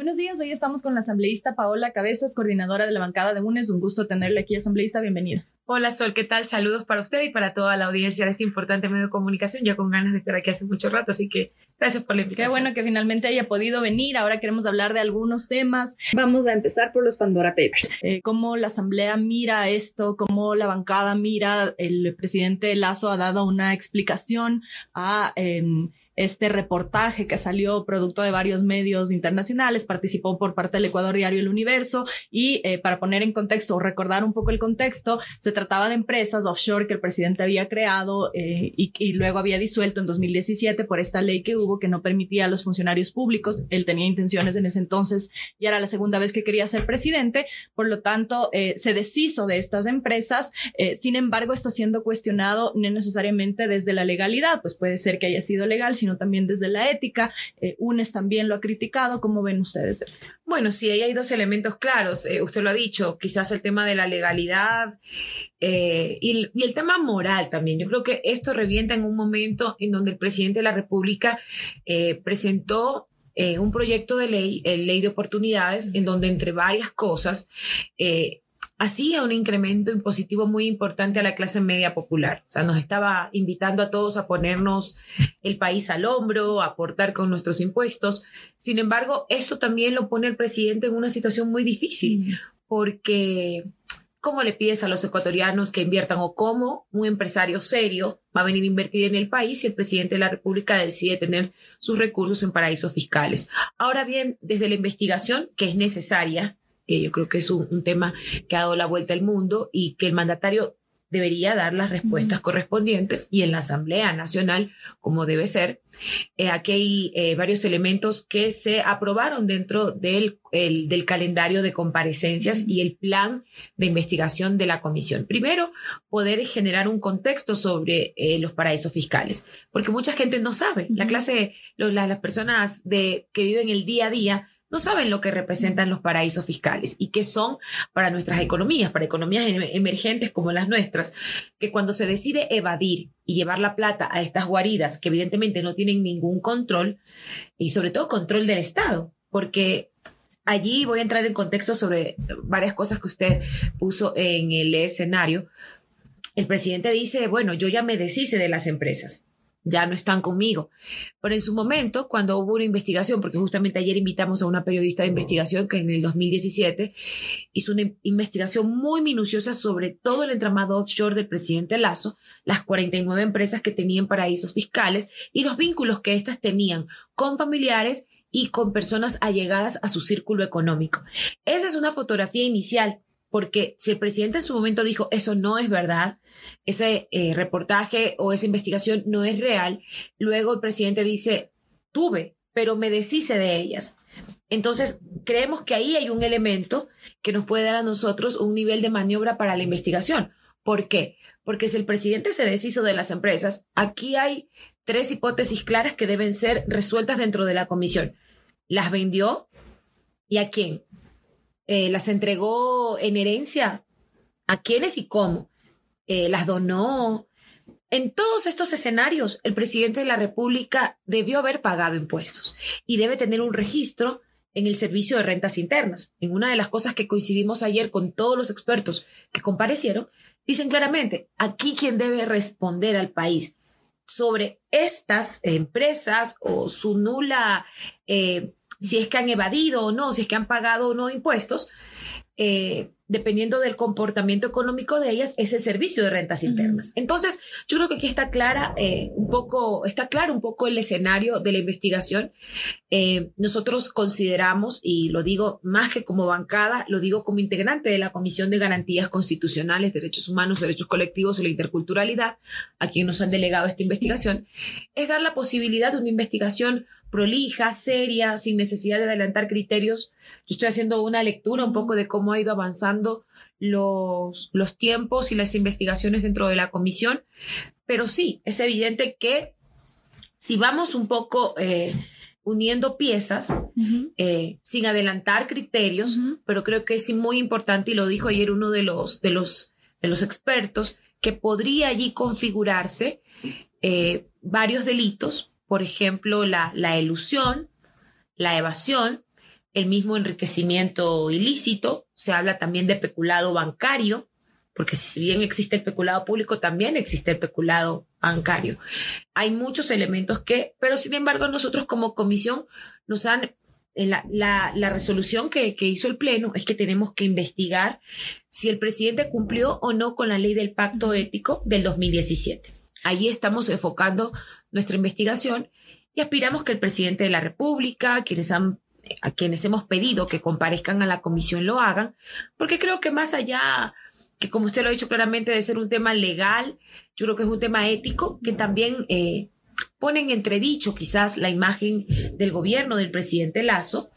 Buenos días, hoy estamos con la asambleísta Paola Cabezas, coordinadora de la bancada de UNES. Un gusto tenerle aquí, asambleísta, bienvenida. Hola Sol, ¿qué tal? Saludos para usted y para toda la audiencia de este importante medio de comunicación. Ya con ganas de estar aquí hace mucho rato, así que gracias por la invitación. Qué bueno que finalmente haya podido venir. Ahora queremos hablar de algunos temas. Vamos a empezar por los Pandora Papers. Eh, ¿Cómo la Asamblea mira esto? ¿Cómo la bancada mira? El presidente Lazo ha dado una explicación a... Eh, este reportaje que salió producto de varios medios internacionales, participó por parte del Ecuador Diario El Universo y eh, para poner en contexto o recordar un poco el contexto, se trataba de empresas offshore que el presidente había creado eh, y, y, luego había disuelto en 2017 por esta ley que hubo que no permitía a los funcionarios públicos, él tenía intenciones en ese entonces y era la segunda vez que quería ser presidente, por lo tanto eh, se deshizo de estas empresas, eh, sin embargo está siendo cuestionado no necesariamente desde la legalidad, pues puede ser que haya sido legal, sino también desde la ética. Eh, UNES también lo ha criticado. ¿Cómo ven ustedes? Bueno, sí, ahí hay dos elementos claros. Eh, usted lo ha dicho, quizás el tema de la legalidad eh, y, y, el tema moral también. Yo creo que esto revienta en un momento en donde el presidente de la República presentó un proyecto de ley, ley de oportunidades, en donde entre varias cosas hacía un incremento impositivo muy importante a la clase media popular. O sea, nos estaba invitando a todos a ponernos el país al hombro, a aportar con nuestros impuestos. Sin embargo, esto también lo pone el presidente en una situación muy difícil, porque ¿cómo le pides a los ecuatorianos que inviertan o cómo un empresario serio va a venir a invertir en el país si el presidente de la República decide tener sus recursos en paraísos fiscales? Ahora bien, desde la investigación, que es necesaria, eh, yo creo que es un, un, tema que ha dado la vuelta al mundo y que el mandatario debería dar las respuestas uh -huh. correspondientes y en la Asamblea Nacional, como debe ser. Eh, aquí hay eh, varios elementos que se aprobaron dentro del, el, del calendario de comparecencias uh -huh. y el plan de investigación de la comisión. Primero, poder generar un contexto sobre eh, los paraísos fiscales, porque mucha gente no sabe. Uh -huh. La clase, los, las, las personas de, que viven el día a día no saben lo que representan los paraísos fiscales y qué son para nuestras economías, para economías emergentes como las nuestras, que cuando se decide evadir y llevar la plata a estas guaridas que evidentemente no tienen ningún control y sobre todo control del Estado, porque allí voy a entrar en contexto sobre varias cosas que usted puso en el escenario. El presidente dice, bueno, yo ya me deshice de las empresas ya no están conmigo. Pero en su momento, cuando hubo una investigación, porque justamente ayer invitamos a una periodista de investigación que en el 2017 hizo una investigación muy minuciosa sobre todo el entramado offshore del presidente Lazo, las 49 empresas que tenían paraísos fiscales y los vínculos que éstas tenían con familiares y con personas allegadas a su círculo económico. Esa es una fotografía inicial, porque si el presidente en su momento dijo eso no es verdad, ese eh, reportaje o esa investigación no es real. Luego el presidente dice, tuve, pero me deshice de ellas. Entonces, creemos que ahí hay un elemento que nos puede dar a nosotros un nivel de maniobra para la investigación. ¿Por qué? Porque si el presidente se deshizo de las empresas, aquí hay tres hipótesis claras que deben ser resueltas dentro de la comisión. ¿Las vendió? ¿Y a quién? Eh, ¿Las entregó en herencia? ¿A quiénes y cómo? eh, las donó. En todos estos escenarios, el presidente de la República debió haber pagado impuestos y debe tener un registro en el servicio de rentas internas. En una de las cosas que coincidimos ayer con todos los expertos que comparecieron, dicen claramente, aquí quien debe responder al país sobre estas empresas o su nula, eh, si es que han evadido o no, si es que han pagado o no impuestos, eh, dependiendo del comportamiento económico de ellas, ese servicio de rentas internas. Entonces, yo creo que aquí está clara eh, un poco, está claro un poco el escenario de la investigación. Eh, nosotros consideramos, y lo digo más que como bancada, lo digo como integrante de la Comisión de Garantías Constitucionales, Derechos Humanos, Derechos Colectivos y la Interculturalidad, a quien nos han delegado esta investigación, es dar la posibilidad de una investigación prolija, seria, sin necesidad de adelantar criterios. Yo estoy haciendo una lectura un poco de cómo ha ido avanzando los, los tiempos y las investigaciones dentro de la comisión, pero sí, es evidente que si vamos un poco eh, uniendo piezas, uh -huh. eh, sin adelantar criterios, uh -huh. pero creo que es muy importante, y lo dijo ayer uno de los, de los, de los expertos, que podría allí configurarse eh, varios delitos por ejemplo, la, la ilusión, la evasión, el mismo enriquecimiento ilícito, se habla también de peculado bancario, porque si bien existe el peculado público, también existe el peculado bancario. Hay muchos elementos que, pero sin embargo nosotros como comisión nos han la, la, la, resolución que, que, hizo el Pleno es que tenemos que investigar si el presidente cumplió o no con la ley del pacto ético del 2017. Allí estamos enfocando nuestra investigación y aspiramos que el presidente de la República, quienes han, a quienes hemos pedido que comparezcan a la comisión, lo hagan, porque creo que más allá que como usted lo ha dicho claramente, de ser un tema legal, yo creo que es un tema ético que también eh, pone en entredicho quizás la imagen del gobierno del presidente Lazo,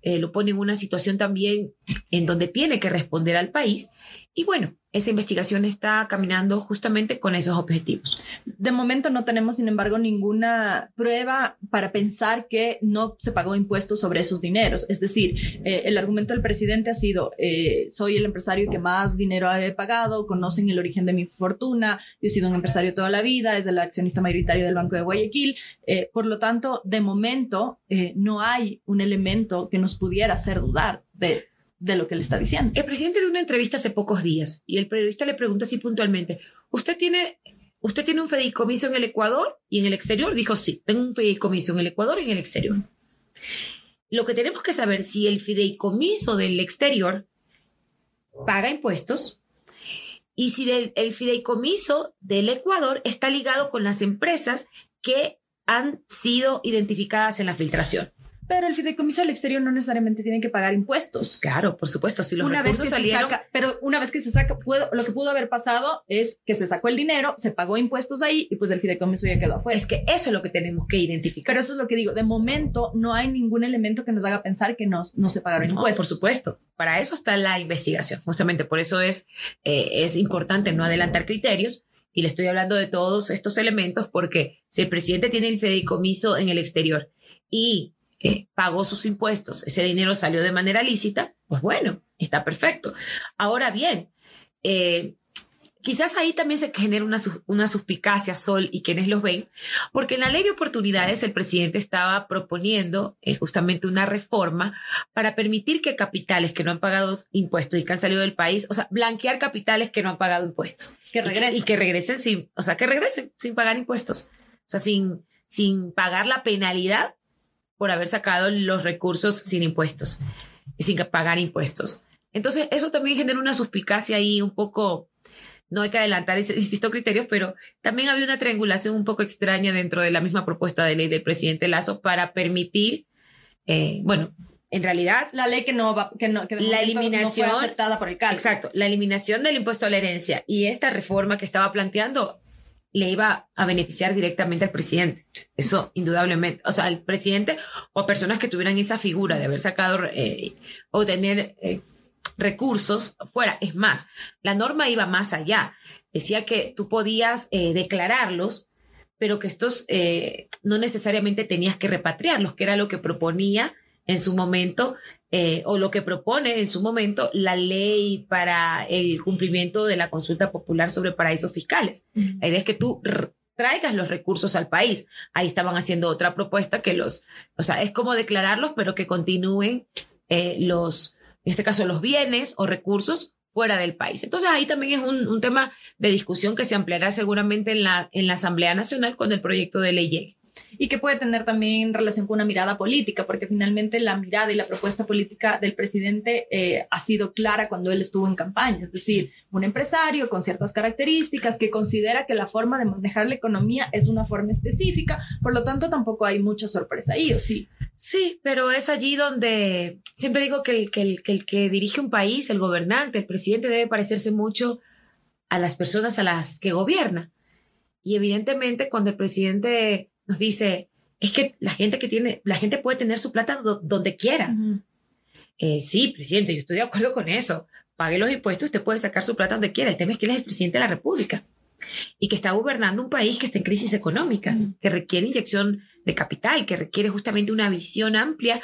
eh, lo pone en una situación también en donde tiene que responder al país. Y bueno, esa investigación está caminando justamente con esos objetivos. De momento no tenemos, sin embargo, ninguna prueba para pensar que no se pagó impuestos sobre esos dineros. Es decir, eh, el argumento del presidente ha sido, eh, soy el empresario que más dinero he pagado, conocen el origen de mi fortuna, yo he sido un empresario toda la vida, es el accionista mayoritario del Banco de Guayaquil. Eh, por lo tanto, de momento no hay un elemento que nos pudiera hacer dudar de de lo que le está diciendo. El presidente dio una entrevista hace pocos días y el periodista le pregunta así puntualmente, ¿usted tiene, ¿usted tiene un fideicomiso en el Ecuador y en el exterior? Dijo, sí, tengo un fideicomiso en el Ecuador y en el exterior. Lo que tenemos que saber si el fideicomiso del exterior paga impuestos y si el fideicomiso del Ecuador está ligado con las empresas que han sido identificadas en la filtración. Pero el fideicomiso del exterior no necesariamente tiene que pagar impuestos. Claro, por supuesto. Si los una recursos vez que salieron... Se saca, pero una vez que se saca, puedo, lo que pudo haber pasado es que se sacó el dinero, se pagó impuestos ahí y pues el fideicomiso ya quedó afuera. Es que eso es lo que tenemos que identificar. Pero eso es lo que digo. De momento no hay ningún elemento que nos haga pensar que no, no se pagaron no, impuestos. Por supuesto. Para eso está la investigación. Justamente por eso es, eh, es importante no adelantar criterios. Y le estoy hablando de todos estos elementos porque si el presidente tiene el fideicomiso en el exterior y eh, pagó sus impuestos, ese dinero salió de manera lícita, pues bueno, está perfecto. Ahora bien, eh, quizás ahí también se genera una, una suspicacia, Sol, y quienes los ven, porque en la ley de oportunidades el presidente estaba proponiendo eh, justamente una reforma para permitir que capitales que no han pagado impuestos y que han salido del país, o sea, blanquear capitales que no han pagado impuestos. Que regresen. Y, que regresen sin, o sea, que regresen sin pagar impuestos. O sea, sin, sin pagar la penalidad por haber sacado los recursos sin impuestos, sin pagar impuestos. Entonces, eso también genera una suspicacia ahí un poco, no hay que adelantar insisto, criterios, pero también había una triangulación un poco extraña dentro de la misma propuesta de ley del presidente Lazo para permitir, eh, bueno, en realidad la ley que no va que no que la eliminación no fue aceptada por el cálculo. exacto la eliminación del impuesto a la herencia y esta reforma que estaba planteando le iba a beneficiar directamente al presidente. Eso indudablemente, o sea, al presidente o personas que tuvieran esa figura de haber sacado eh, o tener eh, recursos fuera. Es más, la norma iba más allá. Decía que tú podías eh, declararlos, pero que estos no necesariamente tenías que repatriarlos, que era lo que proponía en su momento eh, o lo que propone en su momento la ley para el cumplimiento de la consulta popular sobre paraísos fiscales. La idea es que tú traigas los recursos al país. Ahí estaban haciendo otra propuesta que los, o sea, es como declararlos, pero que continúen eh, los, en este caso, los bienes o recursos fuera del país. Entonces ahí también es un, un, tema de discusión que se ampliará seguramente en la, en la Asamblea Nacional cuando el proyecto de ley llegue y que puede tener también relación con una mirada política, porque finalmente la mirada y la propuesta política del presidente eh, ha sido clara cuando él estuvo en campaña, es decir, un empresario con ciertas características que considera que la forma de manejar la economía es una forma específica, por lo tanto tampoco hay mucha sorpresa ahí, ¿o sí? Sí, pero es allí donde siempre digo que el que, el, que, el que dirige un país, el gobernante, el presidente debe parecerse mucho a las personas a las que gobierna. Y evidentemente cuando el presidente nos dice, es que la gente que tiene, la gente puede tener su plata donde quiera. eh, sí, presidente, yo estoy de acuerdo con eso. Pague los impuestos, usted puede sacar su plata donde quiera. El tema es que él es el presidente de la República y que está gobernando un país que está en crisis económica, que requiere inyección de capital, que requiere justamente una visión amplia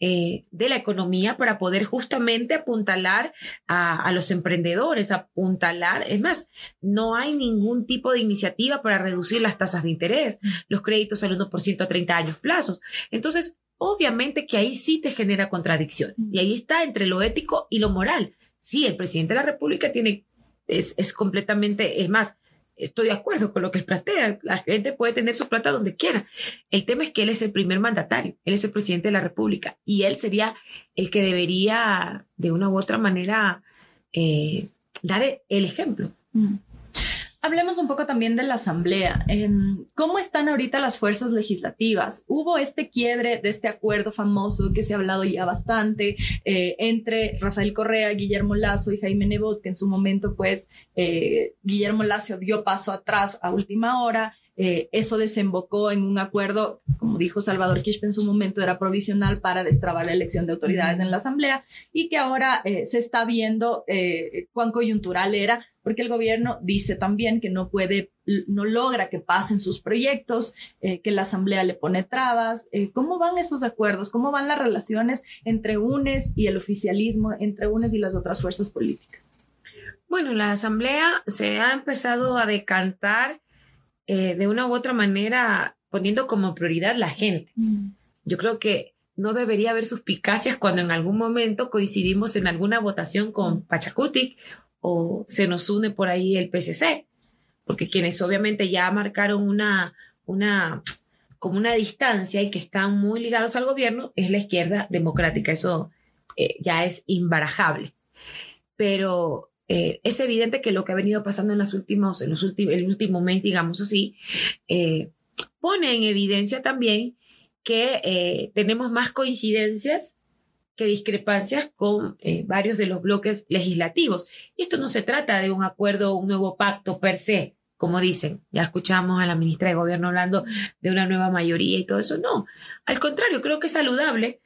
eh, de la economía para poder justamente apuntalar a, a, los emprendedores, apuntalar, es más, no hay ningún tipo de iniciativa para reducir las tasas de interés, los créditos al 1% a 30 años plazos. Entonces, obviamente que ahí sí te genera contradicción. Y ahí está entre lo ético y lo moral. Sí, el presidente de la República tiene, es, es completamente, es más, estoy de acuerdo con lo que él plantea. La gente puede tener su plata donde quiera. El tema es que él es el primer mandatario, él es el presidente de la República y él sería el que debería, de una u otra manera, eh, dar el ejemplo. Hablemos un poco también de la Asamblea. Em, ¿Cómo están ahorita las fuerzas legislativas? Hubo este quiebre de este acuerdo famoso que se ha hablado ya bastante eh, entre Rafael Correa, Guillermo Lazo y Jaime Nebot, que en su momento, pues, eh, Guillermo Lazo dio paso atrás a última hora. Eh, eso desembocó en un acuerdo, como dijo Salvador Quispe en su momento, era provisional para destrabar la elección de autoridades en la Asamblea y que ahora se está viendo cuán coyuntural era porque el gobierno dice también que no puede, no logra que pasen sus proyectos, eh, que la asamblea le pone trabas. Eh, ¿Cómo van esos acuerdos? ¿Cómo van las relaciones entre UNES y el oficialismo, entre UNES y las otras fuerzas políticas? Bueno, la asamblea se ha empezado a decantar eh, de una u otra manera poniendo como prioridad la gente. Mm. Yo creo que no debería haber suspicacias cuando en algún momento coincidimos en alguna votación con Pachacutic o se nos une por ahí el PCC, porque quienes obviamente ya marcaron una, una, como una distancia y que están muy ligados al gobierno es la izquierda democrática. Eso eh, ya es imbarajable. Pero eh, es evidente que lo que ha venido pasando en, las últimos, en los últimos, el último mes, digamos así, eh, pone en evidencia también que tenemos más coincidencias que discrepancias con eh, varios de los bloques legislativos. Y esto no se trata de un acuerdo, un nuevo pacto per se, como dicen. Ya escuchamos a la ministra de Gobierno hablando de una nueva mayoría y todo eso. No, al contrario, creo que es saludable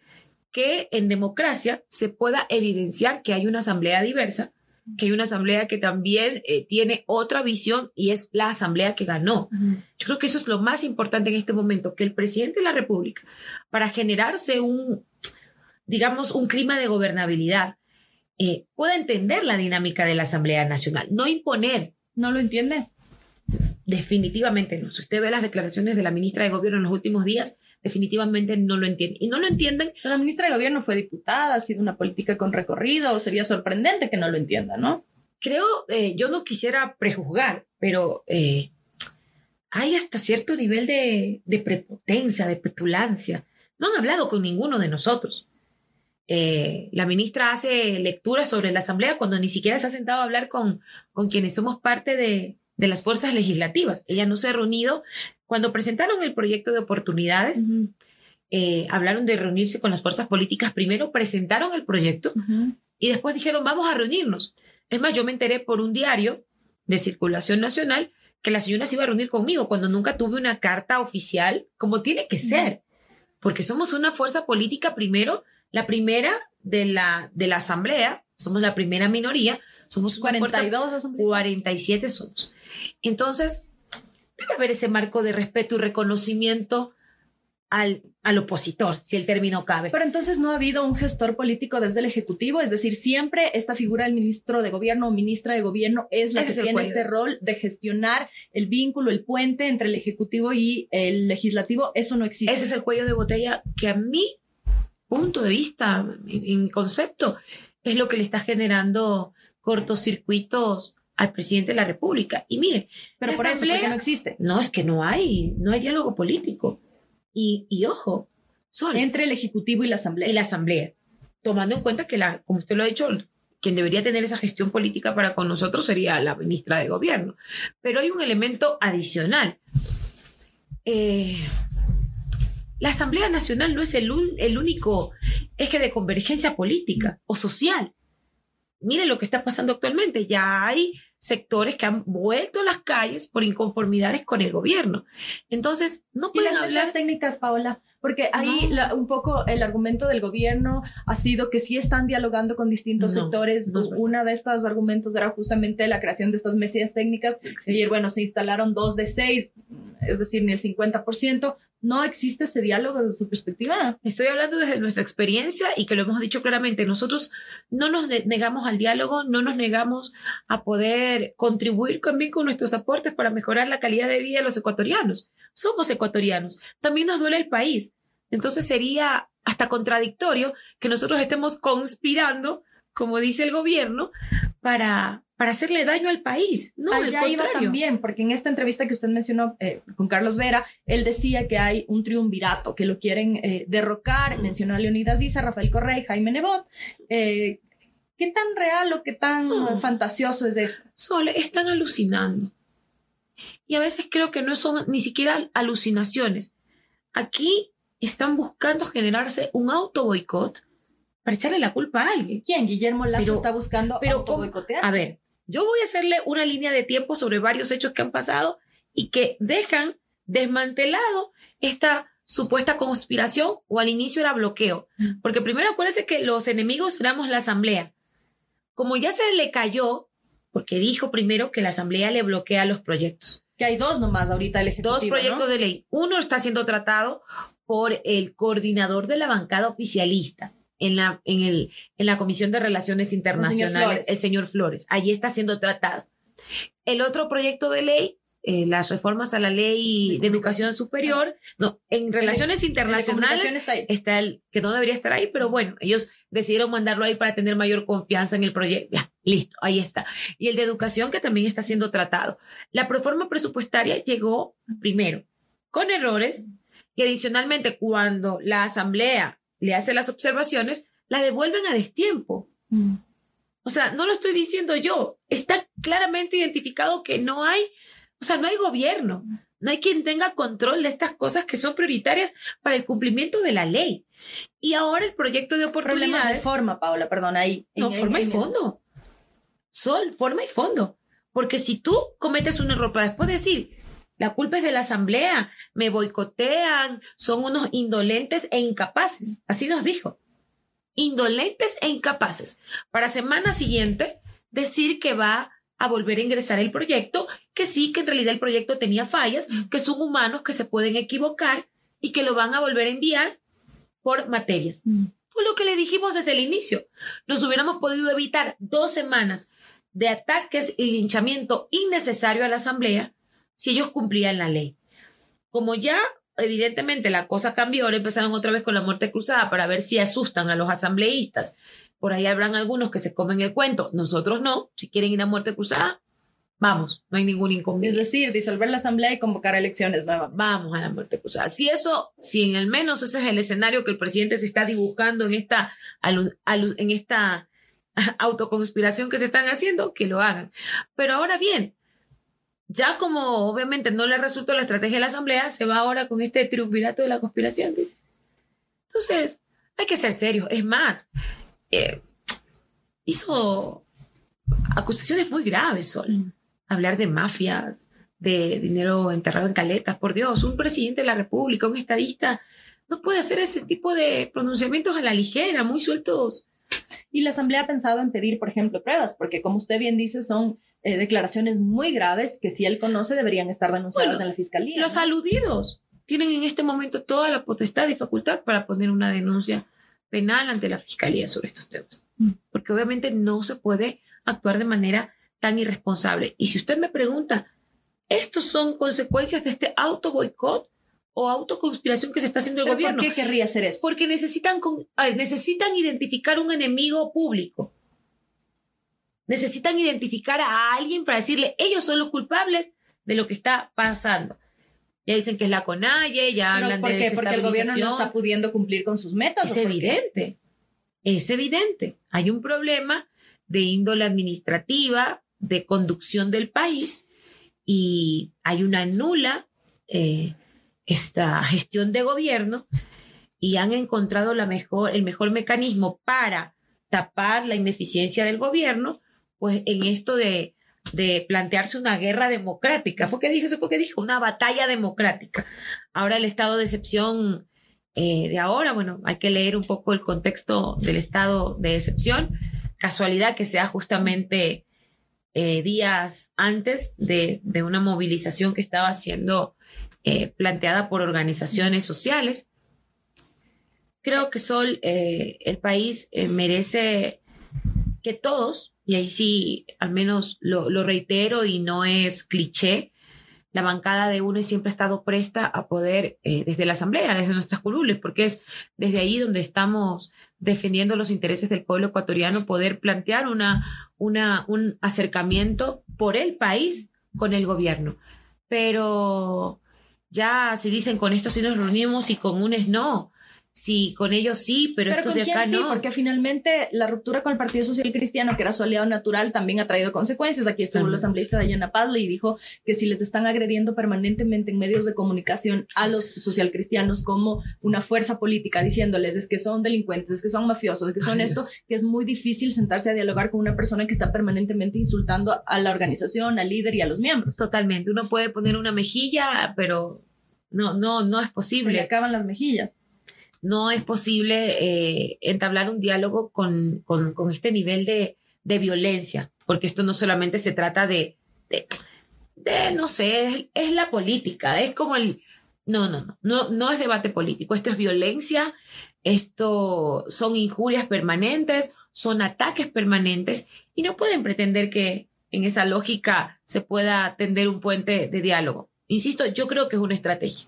que en democracia se pueda evidenciar que hay una asamblea diversa, que hay una asamblea que también eh, tiene otra visión y es la asamblea que ganó. Yo creo que eso es lo más importante en este momento, que el presidente de la República, para generarse un, digamos, un clima de gobernabilidad, eh, pueda entender la dinámica de la Asamblea Nacional, no imponer. ¿No lo entiende? Definitivamente no. Si usted ve las declaraciones de la ministra de Gobierno en los últimos días, definitivamente no lo entiende. Y no lo entienden. la ministra de Gobierno fue diputada, ha sido una política con recorrido, sería sorprendente que no lo entienda, ¿no? Creo, eh, yo no quisiera prejuzgar, pero eh, hay hasta cierto nivel de, de prepotencia, de petulancia. No han hablado con ninguno de nosotros. Eh, la ministra hace lecturas sobre la Asamblea cuando ni siquiera se ha sentado a hablar con, con quienes somos parte de, de las fuerzas legislativas. Ella no se ha reunido. Cuando presentaron el proyecto de oportunidades, eh, hablaron de reunirse con las fuerzas políticas. Primero presentaron el proyecto y después dijeron, vamos a reunirnos. Es más, yo me enteré por un diario de circulación nacional que la señora se iba a reunir conmigo cuando nunca tuve una carta oficial como tiene que ser. Porque somos una fuerza política primero la primera de la, de la asamblea, somos la primera minoría, somos 42 47 somos. Entonces, debe haber ese marco de respeto y reconocimiento al, al, opositor, si el término cabe. Pero entonces no ha habido un gestor político desde el Ejecutivo, es decir, siempre esta figura del ministro de Gobierno o ministra de Gobierno es la que tiene este rol de gestionar el vínculo, el puente entre el Ejecutivo y el Legislativo. Eso no existe. Ese es el cuello de botella que a mí punto de vista, en, concepto, es lo que le está generando cortocircuitos al presidente de la República. Y mire, pero por eso, no existe. No, es que no hay, no hay diálogo político. Y, y ojo, son entre el Ejecutivo y la Asamblea. Y la Asamblea, tomando en cuenta que, la, como usted lo ha dicho, quien debería tener esa gestión política para con nosotros sería la ministra de Gobierno. Pero hay un elemento adicional. Eh, la Asamblea Nacional no es el, el único eje de convergencia política o social. Mire lo que está pasando actualmente. Ya hay sectores que han vuelto a las calles por inconformidades con el gobierno. Entonces, no pueden ¿Y las hablar técnicas, Paola, porque ahí un poco el argumento del gobierno ha sido que sí están dialogando con distintos sectores. Una de estos argumentos era justamente la creación de estas mesas técnicas. Y bueno, se instalaron dos de seis, es decir, ni el 50% no existe ese diálogo desde su perspectiva. Estoy hablando desde nuestra experiencia y que lo hemos dicho claramente. Nosotros no nos negamos al diálogo, no nos negamos a poder contribuir también con nuestros aportes para mejorar la calidad de vida de los ecuatorianos. Somos ecuatorianos. También nos duele el país. Entonces sería hasta contradictorio que nosotros estemos conspirando, como dice el gobierno, para, para hacerle daño al país. No, Allá al iba contrario. también, porque en esta entrevista que usted mencionó eh, con Carlos Vera, él decía que hay un triunvirato, que lo quieren eh, derrocar, mencionó a Leonidas Diza, Rafael Correa y Jaime Nebot. Eh, ¿Qué tan real o qué tan No. fantasioso es eso? Sol, están alucinando. Y a veces creo que no son ni siquiera alucinaciones. Aquí están buscando generarse un auto boicot para echarle la culpa a alguien. ¿Quién? Guillermo Lazo Pero- está buscando pero ¿cómo? autoboicotearse. A ver, yo voy a hacerle una línea de tiempo sobre varios hechos que han pasado y que dejan desmantelado esta supuesta conspiración o al inicio era bloqueo. Porque primero acuérdense que los enemigos éramos la asamblea. Como ya se le cayó, porque dijo primero que la asamblea le bloquea los proyectos. Que hay dos nomás ahorita el ejecutivo, Dos proyectos ¿no? de ley. Uno está siendo tratado por el coordinador de la bancada oficialista en la, en el, en la Comisión de Relaciones Internacionales, el señor Flores. Allí está siendo tratado. El otro proyecto de ley, eh, las reformas a la ley de educación superior, no, en relaciones internacionales está ahí. está el que no debería estar ahí, pero bueno, ellos decidieron mandarlo ahí para tener mayor confianza en el proyecto. Ya, listo, ahí está. Y el de educación que también está siendo tratado. La reforma presupuestaria llegó primero con errores y adicionalmente cuando la asamblea le hace las observaciones, la devuelven a destiempo. Mm. O sea, no lo estoy diciendo yo. Está claramente identificado que no hay, o sea, no hay gobierno. No hay quien tenga control de estas cosas que son prioritarias para el cumplimiento de la ley. Y ahora el proyecto de Problemas de oportunidades. forma, Paula, perdón, ahí. No, En- forma en- y fondo. Sol, forma y fondo. Porque si tú cometes un error para después decir, la culpa es de la asamblea, me boicotean, son unos indolentes e incapaces. Así nos dijo. Indolentes e incapaces. Para semana siguiente, decir que va a volver a ingresar el proyecto, que sí, que en realidad el proyecto tenía fallas, que son humanos que se pueden equivocar y que lo van a volver a enviar por materias. Mm. Lo que le dijimos desde el inicio. Nos hubiéramos podido evitar dos semanas de ataques y linchamiento innecesario a la Asamblea si ellos cumplían la ley. Como ya evidentemente la cosa cambió, ahora empezaron otra vez con la muerte cruzada para ver si asustan a los asambleístas. Por ahí habrán algunos que se comen el cuento, nosotros no. Si quieren ir a muerte cruzada, vamos, no hay ningún Es inconveniente. decir, disolver la asamblea y convocar elecciones nuevas. Vamos a la muerte cruzada. Si eso, si en el menos ese es el escenario que el presidente se está dibujando en esta, en esta autoconspiración que se están haciendo, que lo hagan. Pero ahora bien, ya como obviamente no le resultó la estrategia de la Asamblea, se va ahora con este triunvirato de la conspiración, dice. Entonces, hay que ser serios. Es más, eh, hizo acusaciones muy graves, Sol. Hablar de mafias, de dinero enterrado en caletas, por Dios, un presidente de la República, un estadista, no puede hacer ese tipo de pronunciamientos a la ligera, muy sueltos. Y la asamblea ha pensado en pedir, por ejemplo, pruebas, porque como usted bien dice, son eh, declaraciones muy graves que si él conoce deberían estar denunciadas Bueno, en la fiscalía. Los ¿no? aludidos tienen en este momento toda la potestad y facultad para poner una denuncia penal ante la fiscalía sobre estos temas. Mm. Porque obviamente no se puede actuar de manera tan irresponsable. Y si usted me pregunta, ¿estos son consecuencias de este auto boicot o autoconspiración que se está haciendo el ¿Pero gobierno? ¿Por qué querría hacer eso? Porque necesitan, con- ver, necesitan identificar un enemigo público. Necesitan identificar a alguien para decirle, ellos son los culpables de lo que está pasando. Ya dicen que es la CONAIE, ya ¿Pero hablan ¿Por de qué? Porque el gobierno no está pudiendo cumplir con sus metas. Es evidente, es evidente. Hay un problema de índole administrativa, de conducción del país, y hay una nula eh, esta gestión de gobierno, y han encontrado la mejor, el mejor mecanismo para tapar la ineficiencia del gobierno, pues en esto de, de plantearse una guerra democrática. ¿Fue que dijo? Eso fue que dijo, una batalla democrática. Ahora el estado de excepción eh, de ahora, bueno, hay que leer un poco el contexto del estado de excepción. Casualidad que sea justamente eh, días antes de, de, una movilización que estaba siendo eh, planteada por organizaciones sociales. Creo que Sol, el país merece que todos, y ahí sí, al menos lo, lo reitero y no es cliché, la bancada de UNE siempre ha estado presta a poder, eh, desde la Asamblea, desde nuestras curules, porque es desde ahí donde estamos defendiendo los intereses del pueblo ecuatoriano, poder plantear una, una, un acercamiento por el país con el gobierno. Pero ya si dicen con esto sí nos reunimos y con UNES no, Sí, con ellos sí, pero, estos de acá no. porque finalmente la ruptura con el Partido Social Cristiano, que era su aliado natural, también ha traído consecuencias. Aquí estuvo la asambleísta Dayana Padle y dijo que si les están agrediendo permanentemente en medios de comunicación a los socialcristianos como una fuerza política, diciéndoles es que son delincuentes, es que son mafiosos, es que son esto, que es muy difícil sentarse a dialogar con una persona que está permanentemente insultando a la organización, al líder y a los miembros. Totalmente. Uno puede poner una mejilla, pero no, no, no es posible. Se le acaban las mejillas no es posible eh, entablar un diálogo con, con, este nivel de, de, violencia, porque esto no solamente se trata de, de, no sé, es, la política, es como el... No, no, no, no, no es debate político, esto es violencia, esto son injurias permanentes, son ataques permanentes y no pueden pretender que en esa lógica se pueda tender un puente de diálogo. Insisto, yo creo que es una estrategia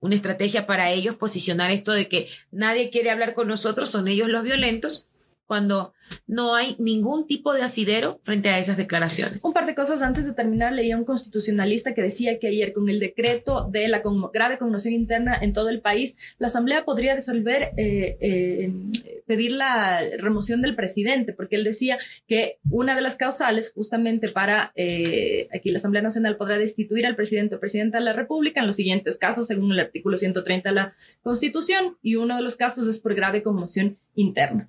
una estrategia para ellos posicionar esto de que nadie quiere hablar con nosotros, son ellos los violentos, cuando no hay ningún tipo de asidero frente a esas declaraciones. Un par de cosas antes de terminar, leía un constitucionalista que decía que ayer con el decreto de la grave conmoción interna en todo el país, la Asamblea podría resolver, eh, eh, pedir la remoción del presidente, porque él decía que una de las causales justamente para, eh, aquí la Asamblea Nacional podrá destituir al presidente o presidenta de la República en los siguientes casos, según el artículo 130 de la Constitución, y uno de los casos es por grave conmoción interna.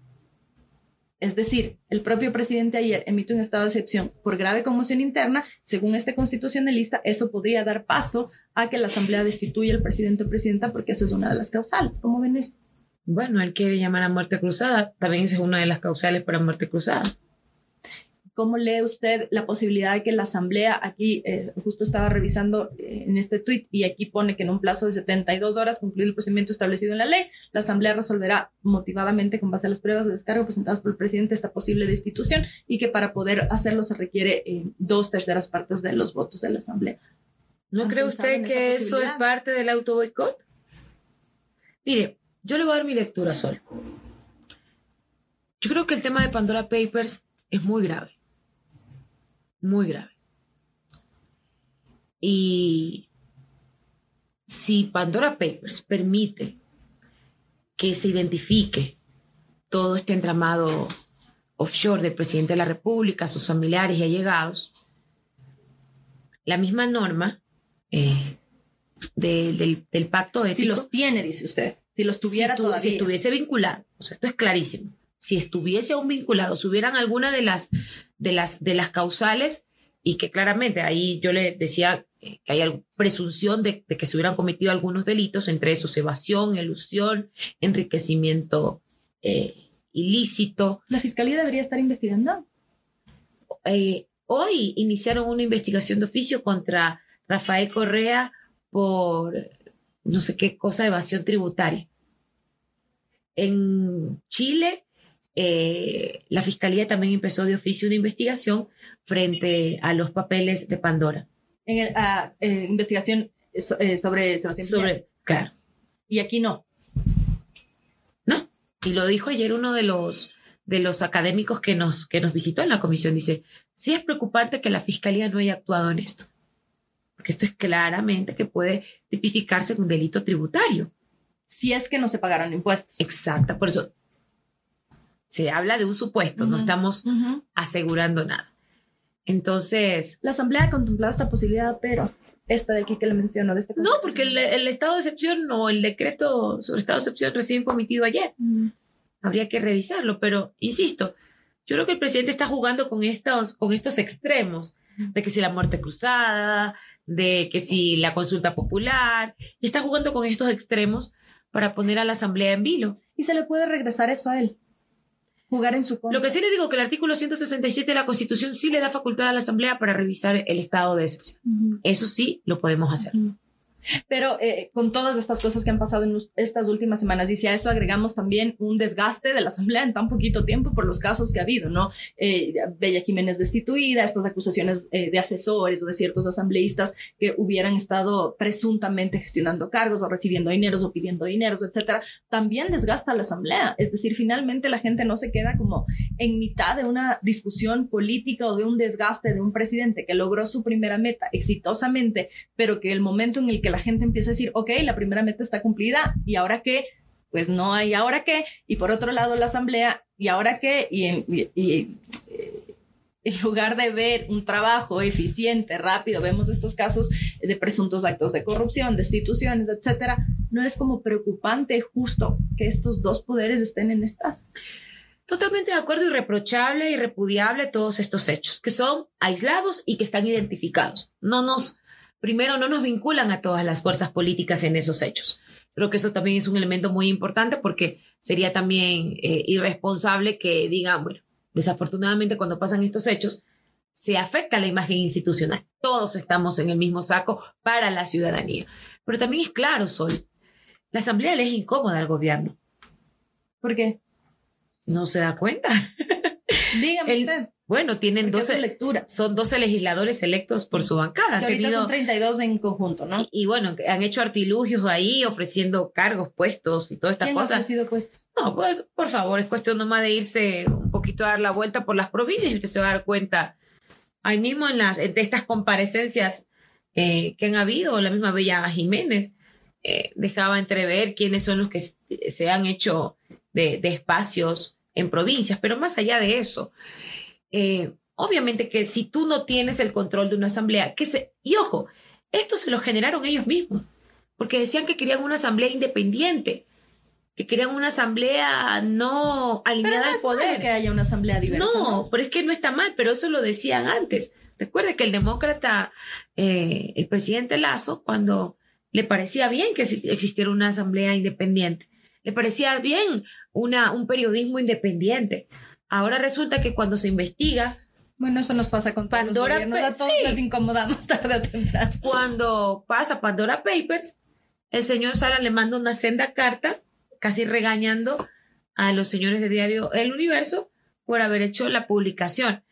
Es decir, el propio presidente ayer emite un estado de excepción por grave conmoción interna. Según este constitucionalista, eso podría dar paso a que la Asamblea destituya al presidente o presidenta porque esa es una de las causales. ¿Cómo ven eso? Bueno, él quiere llamar a muerte cruzada. También es una de las causales para muerte cruzada. ¿Cómo lee usted la posibilidad de que la Asamblea, aquí eh, justo estaba revisando eh, en este tuit y aquí pone que en un plazo de 72 horas, concluir el procedimiento establecido en la ley, la Asamblea resolverá motivadamente con base a las pruebas de descargo presentadas por el presidente esta posible destitución y que para poder hacerlo se requiere eh, dos terceras partes de los votos de la Asamblea? ¿No cree usted que eso es parte del auto boicot? Mire, yo le voy a dar mi lectura solo. Yo creo que el tema de Pandora Papers es muy grave muy grave. Y si Pandora Papers permite que se identifique todo este entramado offshore del presidente de la República, sus familiares y allegados, la misma norma eh, del, pacto ético. Si los tiene, dice usted. Si los tuviera todavía. Si estuviese vinculado. O sea, esto es clarísimo si estuviese aún vinculado, si hubieran alguna de las, de las, de las causales, y que claramente ahí yo le decía que hay presunción de, que se hubieran cometido algunos delitos, entre esos evasión, elusión, enriquecimiento eh, ilícito. ¿La fiscalía debería estar investigando? Eh, hoy iniciaron una investigación de oficio contra Rafael Correa por no sé qué cosa, evasión tributaria. En Chile eh, la Fiscalía también empezó de oficio una investigación frente a los papeles de Pandora. En ah, eh, investigación eh, sobre Sebastián Sobre, claro. Y aquí no. No. Y lo dijo ayer uno de los, de los académicos que nos, que nos visitó en la comisión. Dice, sí es preocupante que la Fiscalía no haya actuado en esto. Porque esto es claramente que puede tipificarse un delito tributario. Si es que no se pagaron impuestos. Exacto. Por eso se habla de un supuesto, no estamos asegurando nada. Entonces... La Asamblea ha contemplado esta posibilidad, pero esta de aquí que le menciono, de este No, porque el, estado de excepción o el decreto sobre estado de excepción recién cometido ayer. Habría que revisarlo, pero insisto, yo creo que el presidente está jugando con estos, con estos extremos, de que si la muerte cruzada, de que si la consulta popular, y está jugando con estos extremos para poner a la Asamblea en vilo. Y se le puede regresar eso a él jugar en su Lo que sí le digo que el artículo 167 de la Constitución sí le da facultad a la Asamblea para revisar el estado de excepción. Eso sí lo podemos hacer. Pero eh, con todas estas cosas que han pasado en estas últimas semanas, y si a eso agregamos también un desgaste de la Asamblea en tan poquito tiempo por los casos que ha habido, ¿no? Eh, Bella Jiménez destituida, estas acusaciones eh, de asesores o de ciertos asambleístas que hubieran estado presuntamente gestionando cargos o recibiendo dineros o pidiendo dineros, etcétera, también desgasta a la Asamblea. Es decir, finalmente la gente no se queda como en mitad de una discusión política o de un desgaste de un presidente que logró su primera meta exitosamente, pero que el momento en el que la gente empieza a decir, ok, la primera meta está cumplida y ahora qué, pues no hay ahora qué, y por otro lado la asamblea, y ahora qué, y, eh, en lugar de ver un trabajo eficiente, rápido, vemos estos casos de presuntos actos de corrupción, destituciones, etcétera, no es como preocupante justo que estos dos poderes estén en estas. Totalmente de acuerdo, irreprochable y repudiable todos estos hechos, que son aislados y que están identificados. No nos, primero, no nos vinculan a todas las fuerzas políticas en esos hechos. Creo que eso también es un elemento muy importante porque sería también eh, irresponsable que digan, bueno, desafortunadamente cuando pasan estos hechos, se afecta la imagen institucional. Todos estamos en el mismo saco para la ciudadanía. Pero también es claro, Sol, la Asamblea le es incómoda al gobierno. ¿Por qué? no se da cuenta. Dígame usted. Bueno, tienen 12 lecturas. Son 12 legisladores electos por su bancada. Que ahorita son 32 en conjunto, ¿no? Y, bueno, han hecho artilugios ahí ofreciendo cargos, puestos y todas estas cosas. ¿Quién ha ofrecido puestos? No, pues, por favor, es cuestión nomás de irse un poquito a dar la vuelta por las provincias y usted se va a dar cuenta. Ahí mismo en las en estas comparecencias eh, que han habido, la misma Bella Jiménez eh, dejaba entrever quiénes son los que se han hecho de, de espacios en provincias, pero más allá de eso, eh, obviamente que si tú no tienes el control de una asamblea, que se, y ojo, esto se lo generaron ellos mismos, porque decían que querían una asamblea independiente, que querían una asamblea no alineada al poder. que haya una asamblea diversa. No, pero es que no está mal, pero eso lo decían antes. Recuerde que el demócrata, eh, el presidente Lazo, cuando le parecía bien que existiera una asamblea independiente, le parecía bien una, un periodismo independiente. Ahora resulta que cuando se investiga... Bueno, eso nos pasa con Pandora Papers. A todos les incomodamos tarde o temprano. Cuando pasa Pandora Papers, el señor Sala le manda una senda carta, casi regañando a los señores de diario El Universo por haber hecho la publicación.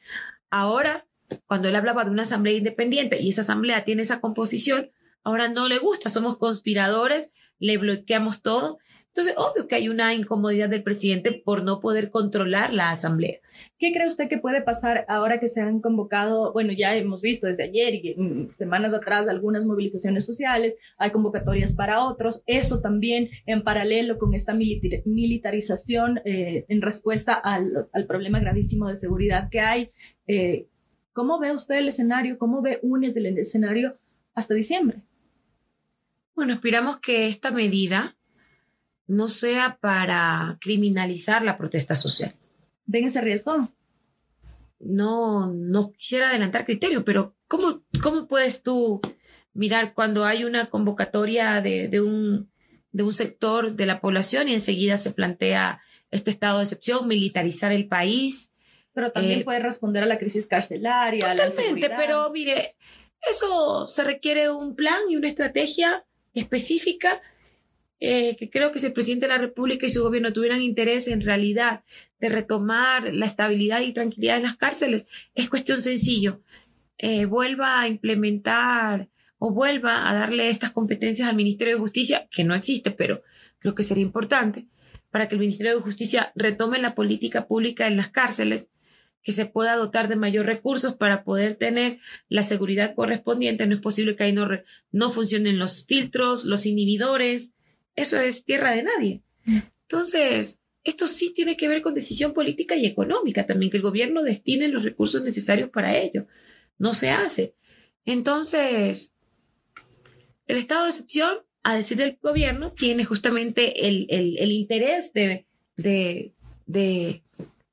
Ahora, cuando él hablaba de una asamblea independiente y esa asamblea tiene esa composición, ahora no le gusta, somos conspiradores, le bloqueamos todo entonces, obvio que hay una incomodidad del presidente por no poder controlar la asamblea. ¿Qué cree usted que puede pasar ahora que se han convocado? Bueno, ya hemos visto desde ayer y semanas atrás algunas movilizaciones sociales, hay convocatorias para otros. Eso también en paralelo con esta militarización eh, en respuesta al, problema gravísimo de seguridad que hay. Eh, ¿Cómo ve usted el escenario? ¿Cómo ve UNES el escenario hasta diciembre? Bueno, esperamos que esta medida no sea para criminalizar la protesta social. ¿Ven ese riesgo? No, no quisiera adelantar criterio, pero ¿cómo, cómo puedes tú mirar cuando hay una convocatoria de, un, de un sector de la población y enseguida se plantea este estado de excepción, militarizar el país? Pero también eh, puede responder a la crisis carcelaria. Totalmente, pero mire, eso se requiere un plan y una estrategia específica eh, que creo que si el presidente de la República y su gobierno tuvieran interés en realidad de retomar la estabilidad y tranquilidad en las cárceles, es cuestión sencillo. Eh, vuelva a implementar o vuelva a darle estas competencias al Ministerio de Justicia, que no existe, pero creo que sería importante, para que el Ministerio de Justicia retome la política pública en las cárceles, que se pueda dotar de mayor recursos para poder tener la seguridad correspondiente. No es posible que ahí no, no funcionen los filtros, los inhibidores, eso es tierra de nadie. Entonces, esto sí tiene que ver con decisión política y económica también, que el gobierno destine los recursos necesarios para ello. No se hace. Entonces, el estado de excepción, a decir del gobierno, tiene justamente el, el, interés de, de, de,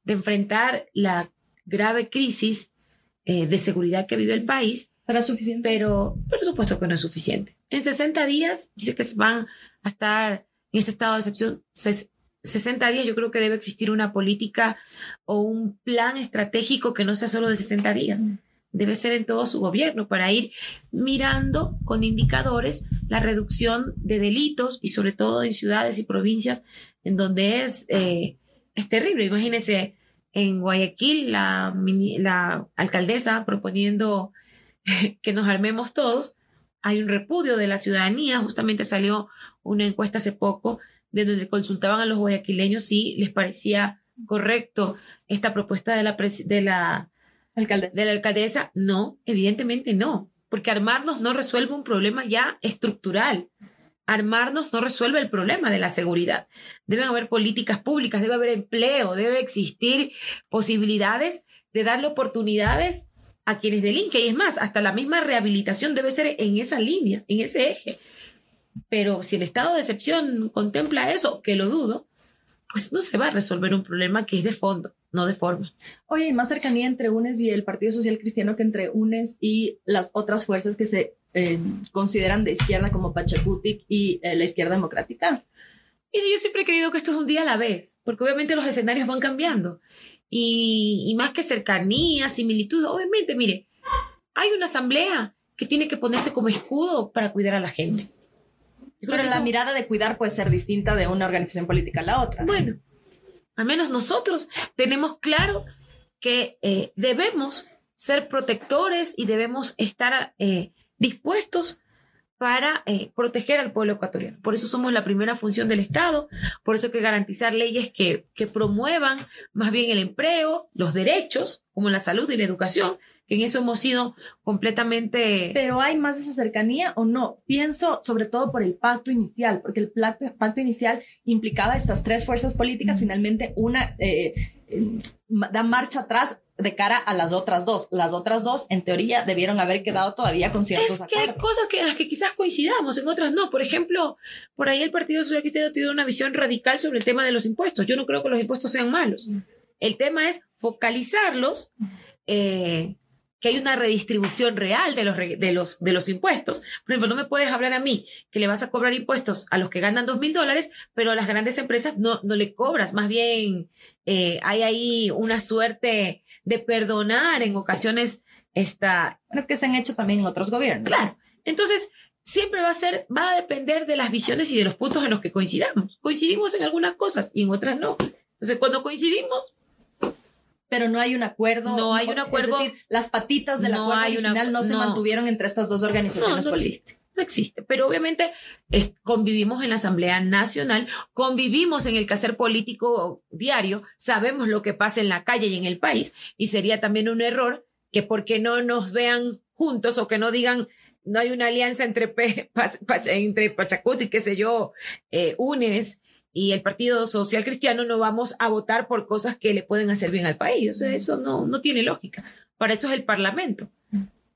enfrentar la grave crisis eh, de seguridad que vive el país. ¿Para suficiente? Pero, por supuesto que no es suficiente. En 60 días dice que se van a estar en ese estado de excepción 60 días, yo creo que debe existir una política o un plan estratégico que no sea solo de 60 días. debe ser en todo su gobierno para ir mirando con indicadores la reducción de delitos y sobre todo en ciudades y provincias en donde es, eh, es terrible. Imagínense en Guayaquil la, la alcaldesa proponiendo que nos armemos todos. Hay un repudio de la ciudadanía. Justamente salió una encuesta hace poco de donde consultaban a los guayaquileños si les parecía correcto esta propuesta de la, de la, alcaldesa. de la alcaldesa. No, evidentemente no, porque armarnos no resuelve un problema ya estructural. Armarnos no resuelve el problema de la seguridad. Deben haber políticas públicas, debe haber empleo, debe existir posibilidades de darle oportunidades a quienes delinquen. Y es más, hasta la misma rehabilitación debe ser en esa línea, en ese eje. Pero si el estado de excepción contempla eso, que lo dudo, pues no se va a resolver un problema que es de fondo, no de forma. Oye, hay más cercanía entre UNES y el Partido Social Cristiano que entre UNES y las otras fuerzas que se eh, consideran de izquierda como Pachacutic y eh, la izquierda democrática. Y yo siempre he creído que esto es un día a la vez, porque obviamente los escenarios van cambiando. Y, y más que cercanía, similitud, obviamente, mire, hay una asamblea que tiene que ponerse como escudo para cuidar a la gente. Pero la mirada de cuidar puede ser distinta de una organización política a la otra. Bueno, al menos nosotros tenemos claro que eh, debemos ser protectores y debemos estar eh, dispuestos para eh, proteger al pueblo ecuatoriano. Por eso somos la primera función del Estado, por eso hay que garantizar leyes que, que promuevan más bien el empleo, los derechos, como la salud y la educación, en eso hemos sido completamente... Pero hay más esa cercanía o no? Pienso sobre todo por el pacto inicial, porque el pacto, pacto inicial implicaba estas tres fuerzas políticas, finalmente una eh, da marcha atrás de cara a las otras dos. Las otras dos, en teoría, debieron haber quedado todavía con ciertos Es que hay cosas que, en las que quizás coincidamos, en otras no. Por ejemplo, por ahí el Partido Social Cristiano tiene una visión radical sobre el tema de los impuestos. Yo no creo que los impuestos sean malos. El tema es focalizarlos eh, que hay una redistribución real de los, de, los, de los impuestos. Por ejemplo, no me puedes hablar a mí que le vas a cobrar impuestos a los que ganan dos mil dólares, pero a las grandes empresas no, no le cobras. Más bien, eh, hay ahí una suerte de perdonar en ocasiones esta... Bueno, que se han hecho también en otros gobiernos. Claro. Entonces, siempre va a ser, va a depender de las visiones y de los puntos en los que coincidamos. Coincidimos en algunas cosas y en otras no. Entonces, cuando coincidimos, pero no hay un acuerdo. No hay un acuerdo. Es decir, las patitas del no acuerdo original no se mantuvieron entre estas dos organizaciones no, Existe, no existe. Pero obviamente convivimos en la Asamblea Nacional, convivimos en el quehacer político diario, sabemos lo que pasa en la calle y en el país, y sería también un error que porque no nos vean juntos o que no digan no hay una alianza entre, Pachacuti, qué sé yo, eh, UNES y el Partido Social Cristiano no vamos a votar por cosas que le pueden hacer bien al país. O sea, eso no, no tiene lógica. Para eso es el Parlamento.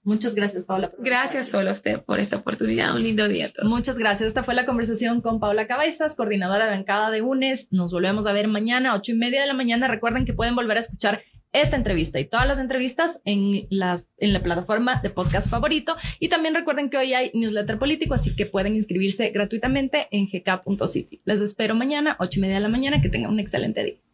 Muchas gracias, Paula. Gracias solo a usted por esta oportunidad. Un lindo día a todos. Muchas gracias. Esta fue la conversación con Paula Cabezas, coordinadora de bancada de UNES. Nos volvemos a ver mañana, ocho y media de la mañana. Recuerden que pueden volver a escuchar esta entrevista y todas las entrevistas en la, en la plataforma de podcast favorito. Y también recuerden que hoy hay newsletter político, así que pueden inscribirse gratuitamente en gk.city. Les espero mañana, ocho y media de la mañana. Que tengan un excelente día.